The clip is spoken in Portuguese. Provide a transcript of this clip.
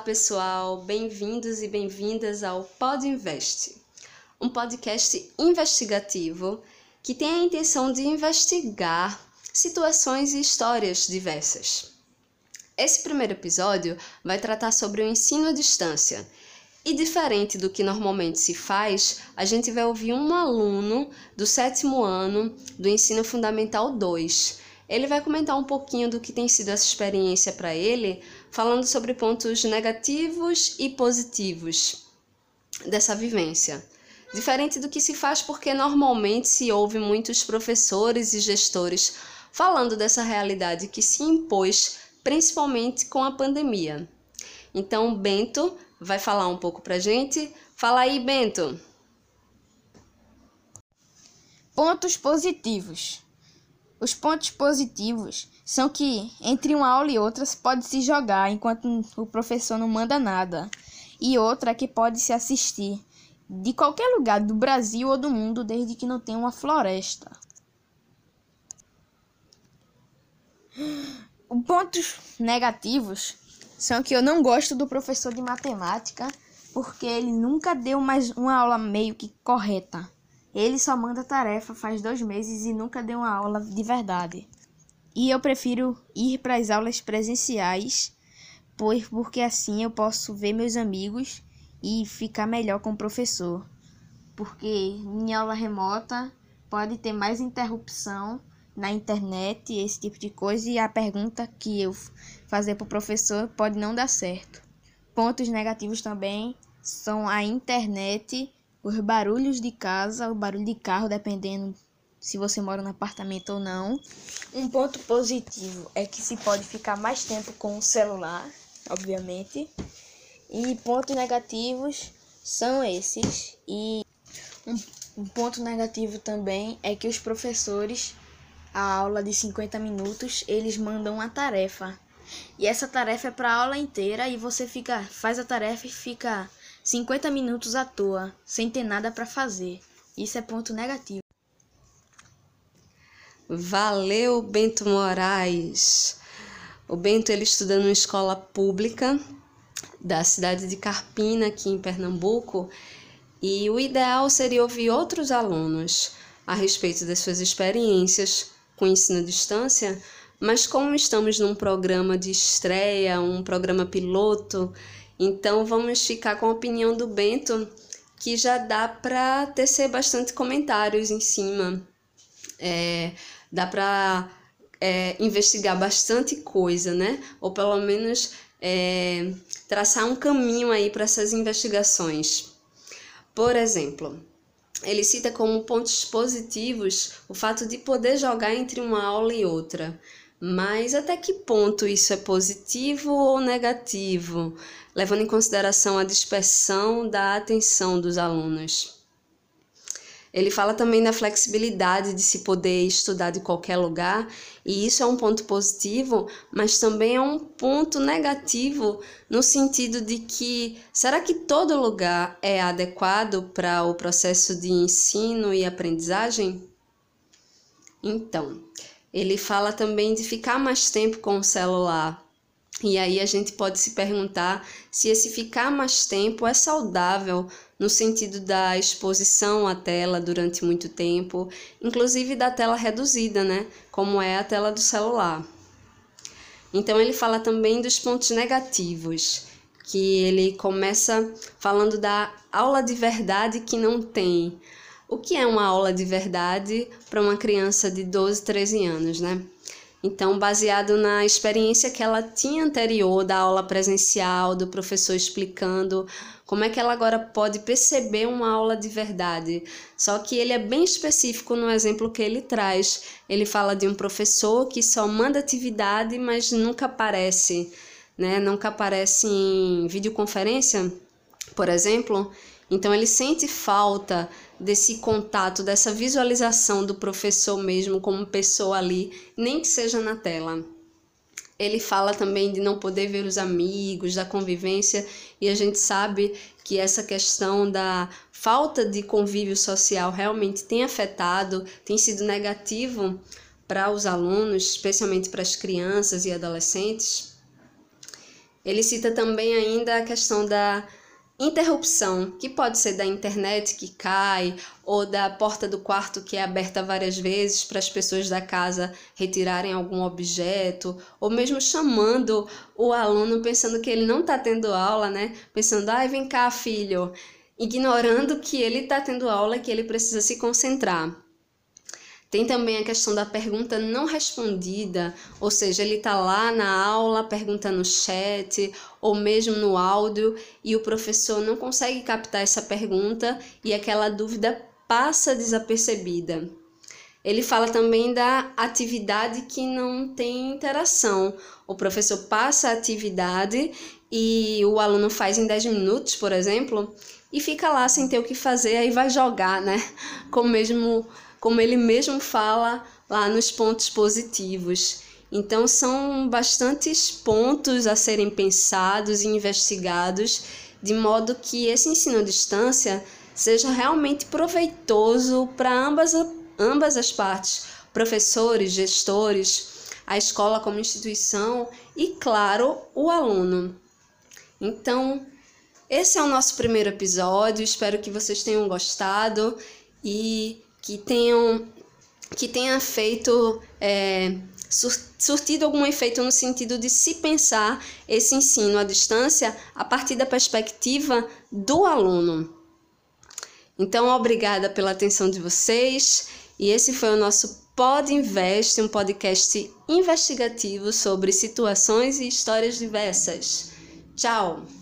pessoal, bem-vindos e bem-vindas ao Pod Invest, um podcast investigativo que tem a intenção de investigar situações e histórias diversas. Esse primeiro episódio vai tratar sobre o ensino à distância. E diferente do que normalmente se faz, a gente vai ouvir um aluno do sétimo ano do Ensino Fundamental 2 ele vai comentar um pouquinho do que tem sido essa experiência para ele, falando sobre pontos negativos e positivos dessa vivência. Diferente do que se faz porque normalmente se ouve muitos professores e gestores falando dessa realidade que se impôs principalmente com a pandemia. Então, Bento vai falar um pouco pra gente. Fala aí, Bento. Pontos positivos. Os pontos positivos são que entre uma aula e outra pode se jogar enquanto o professor não manda nada, e outra é que pode se assistir de qualquer lugar do Brasil ou do mundo desde que não tenha uma floresta. Pontos negativos são que eu não gosto do professor de matemática porque ele nunca deu mais uma aula meio que correta. Ele só manda tarefa faz dois meses e nunca deu uma aula de verdade. E eu prefiro ir para as aulas presenciais, pois porque assim eu posso ver meus amigos e ficar melhor com o professor. Porque em aula remota pode ter mais interrupção na internet, esse tipo de coisa, e a pergunta que eu fazer para o professor pode não dar certo. Pontos negativos também são a internet os barulhos de casa, o barulho de carro, dependendo se você mora no apartamento ou não. Um ponto positivo é que se pode ficar mais tempo com o celular, obviamente. E pontos negativos são esses. E um, um ponto negativo também é que os professores, a aula de 50 minutos, eles mandam uma tarefa. E essa tarefa é para a aula inteira e você fica faz a tarefa e fica 50 minutos à toa, sem ter nada para fazer. Isso é ponto negativo. Valeu, Bento Moraes. O Bento ele estuda numa escola pública da cidade de Carpina, aqui em Pernambuco, e o ideal seria ouvir outros alunos a respeito das suas experiências com ensino à distância, mas como estamos num programa de estreia, um programa piloto, então vamos ficar com a opinião do Bento, que já dá para tecer bastante comentários em cima. É, dá para é, investigar bastante coisa, né? Ou pelo menos é, traçar um caminho aí para essas investigações. Por exemplo, ele cita como pontos positivos o fato de poder jogar entre uma aula e outra. Mas até que ponto isso é positivo ou negativo? levando em consideração a dispersão da atenção dos alunos. Ele fala também da flexibilidade de se poder estudar de qualquer lugar, e isso é um ponto positivo, mas também é um ponto negativo no sentido de que será que todo lugar é adequado para o processo de ensino e aprendizagem? Então, ele fala também de ficar mais tempo com o celular, e aí a gente pode se perguntar se esse ficar mais tempo é saudável no sentido da exposição à tela durante muito tempo, inclusive da tela reduzida, né? Como é a tela do celular. Então ele fala também dos pontos negativos, que ele começa falando da aula de verdade que não tem. O que é uma aula de verdade para uma criança de 12, 13 anos, né? Então, baseado na experiência que ela tinha anterior da aula presencial, do professor explicando como é que ela agora pode perceber uma aula de verdade. Só que ele é bem específico no exemplo que ele traz. Ele fala de um professor que só manda atividade, mas nunca aparece, né? Nunca aparece em videoconferência, por exemplo. Então ele sente falta desse contato, dessa visualização do professor mesmo como pessoa ali, nem que seja na tela. Ele fala também de não poder ver os amigos, da convivência, e a gente sabe que essa questão da falta de convívio social realmente tem afetado, tem sido negativo para os alunos, especialmente para as crianças e adolescentes. Ele cita também ainda a questão da interrupção, que pode ser da internet que cai ou da porta do quarto que é aberta várias vezes para as pessoas da casa retirarem algum objeto, ou mesmo chamando o aluno pensando que ele não está tendo aula, né? Pensando, ai, vem cá, filho, ignorando que ele está tendo aula que ele precisa se concentrar. Tem também a questão da pergunta não respondida, ou seja, ele está lá na aula, pergunta no chat ou mesmo no áudio e o professor não consegue captar essa pergunta e aquela dúvida passa desapercebida. Ele fala também da atividade que não tem interação. O professor passa a atividade e o aluno faz em 10 minutos, por exemplo, e fica lá sem ter o que fazer, aí vai jogar, né? Com mesmo como ele mesmo fala lá nos pontos positivos. Então, são bastantes pontos a serem pensados e investigados, de modo que esse ensino à distância seja realmente proveitoso para ambas, ambas as partes, professores, gestores, a escola como instituição e, claro, o aluno. Então, esse é o nosso primeiro episódio, espero que vocês tenham gostado e que tenham que tenha feito é, surtido algum efeito no sentido de se pensar esse ensino à distância a partir da perspectiva do aluno. Então, obrigada pela atenção de vocês e esse foi o nosso Pod Invest, um podcast investigativo sobre situações e histórias diversas. Tchau!